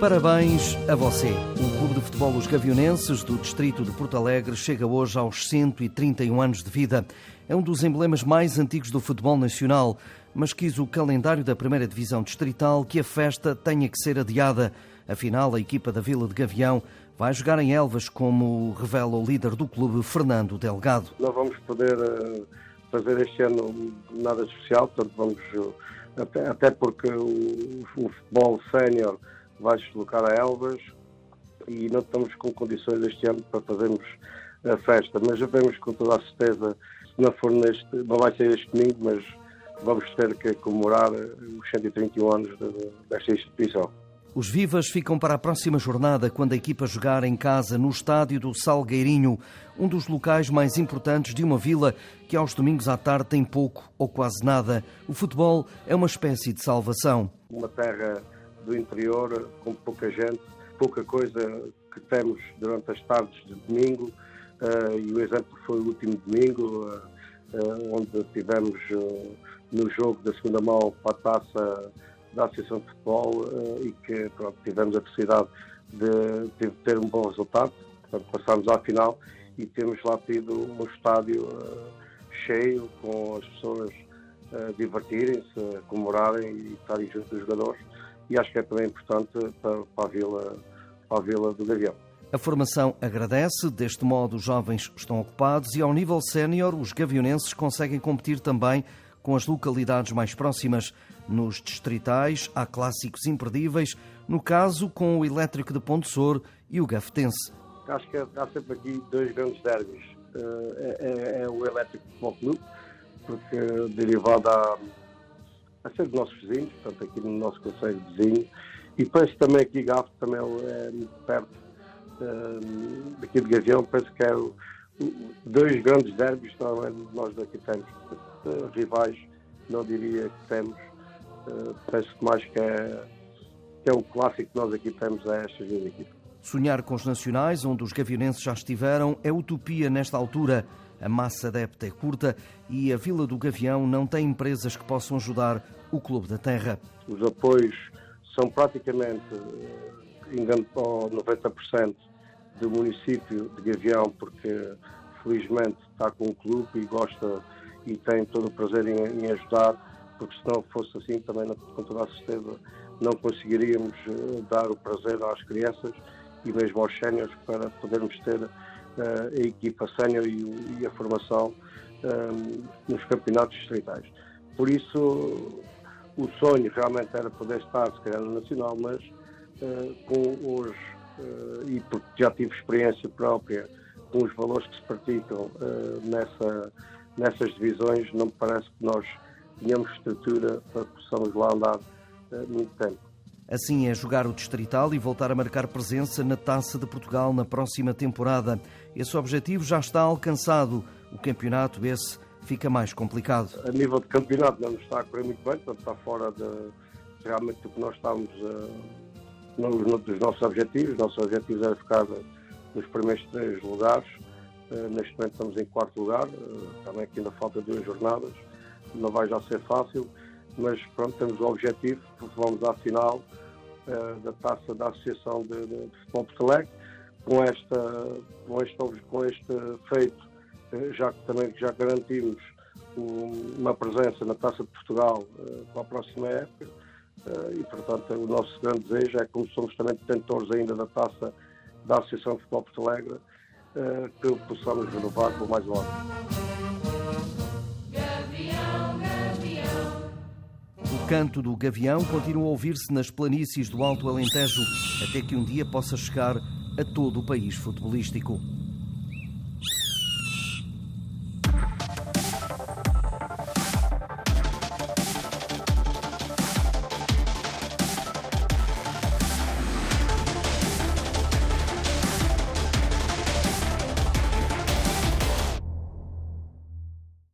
Parabéns a você. O Clube de Futebol Os Gavionenses do Distrito de Porto Alegre chega hoje aos 131 anos de vida. É um dos emblemas mais antigos do futebol nacional, mas quis o calendário da primeira divisão distrital que a festa tenha que ser adiada. Afinal, a equipa da Vila de Gavião vai jogar em Elvas, como revela o líder do clube, Fernando Delgado. Não vamos poder eh, fazer este ano nada especial, portanto vamos eh, até, porque o futebol sénior vai se deslocar a Elvas e não estamos com condições este ano para fazermos a festa, mas já vemos com toda a certeza, se não for neste, não vai ser este domingo, mas vamos ter que comemorar os 131 anos desta instituição. Os Vivas ficam para a próxima jornada, quando a equipa jogar em casa no estádio do Salgueirinho, um dos locais mais importantes de uma vila que aos domingos à tarde tem pouco ou quase nada. O futebol é uma espécie de salvação. Uma terra do interior, com pouca gente, pouca coisa que temos durante as tardes de domingo, uh, e o exemplo foi o último domingo, uh, uh, onde tivemos no jogo da segunda mão para a taça da Associação de Futebol e que pronto, tivemos a felicidade de, de, ter um bom resultado. Portanto, passámos à final e temos lá tido um estádio cheio, com as pessoas divertirem-se, comemorarem e estarem junto dos jogadores e acho que é também importante para, para, a, vila, para a Vila do Gavião. A formação agradece, deste modo os jovens estão ocupados e ao nível sénior os gavionenses conseguem competir também com as localidades mais próximas. Nos distritais há clássicos imperdíveis, no caso com o Elétrico de Ponte Sor e o Gafetense. Acho que há sempre aqui dois grandes derbys. Eh, é, é, é o Elétrico de Clube, porque derivado à a ser nossos vizinhos, portanto aqui no nosso conselho vizinho, e penso também aqui Gafo também é muito perto uh, daqui de Gavião, penso que é o, dois grandes derbys que nós daqui temos, uh, rivais, não diria que temos, uh, penso que mais que é, que é o clássico que nós aqui temos a estas duas equipas. Sonhar com os nacionais, onde os gavionenses já estiveram, é utopia nesta altura a massa adepta é curta e a Vila do Gavião não tem empresas que possam ajudar o Clube da Terra. Os apoios são praticamente eh, engano, 90% do município de Gavião, porque felizmente está com o clube e gosta e tem todo o prazer em, em ajudar, porque se não fosse assim também, com toda a certeza, não conseguiríamos eh, dar o prazer às crianças e mesmo aos séniores para podermos ter a equipa sénior e, a formação um, nos campeonatos distritais. Por isso, o sonho realmente era poder estar, se calhar, no Nacional, mas uh, com os. Uh, e porque já tive experiência própria com os valores que se praticam nessa, nessas divisões, não me parece que nós tenhamos estrutura para que possamos lá andar muito tempo. Assim é jogar o Distrital e voltar a marcar presença na Taça de Portugal na próxima temporada. Esse objetivo já está alcançado. O campeonato, esse, fica mais complicado. A nível de campeonato não está a correr muito bem, portanto está fora de, realmente do que nós estamos uh, nos, dos nossos objetivos. Os nossos objetivos era ficar nos primeiros três lugares. Uh, neste momento estamos em quarto lugar, uh, também aqui ainda falta duas jornadas, não vai já ser fácil mas pronto, temos o objetivo, vamos à final uh, da taça da Associação de, de, de Futebol Porto com, esta, com, este, com este feito, uh, já que também já garantimos um, uma presença na Taça de Portugal uh, para a próxima época, e portanto o nosso grande desejo é como somos também detentores ainda da taça da Associação de Futebol Porto Alegre, que possamos renovar por mais um ano. Canto do gavião continua a ouvir-se nas planícies do Alto Alentejo, até que um dia possa chegar a todo o país futebolístico.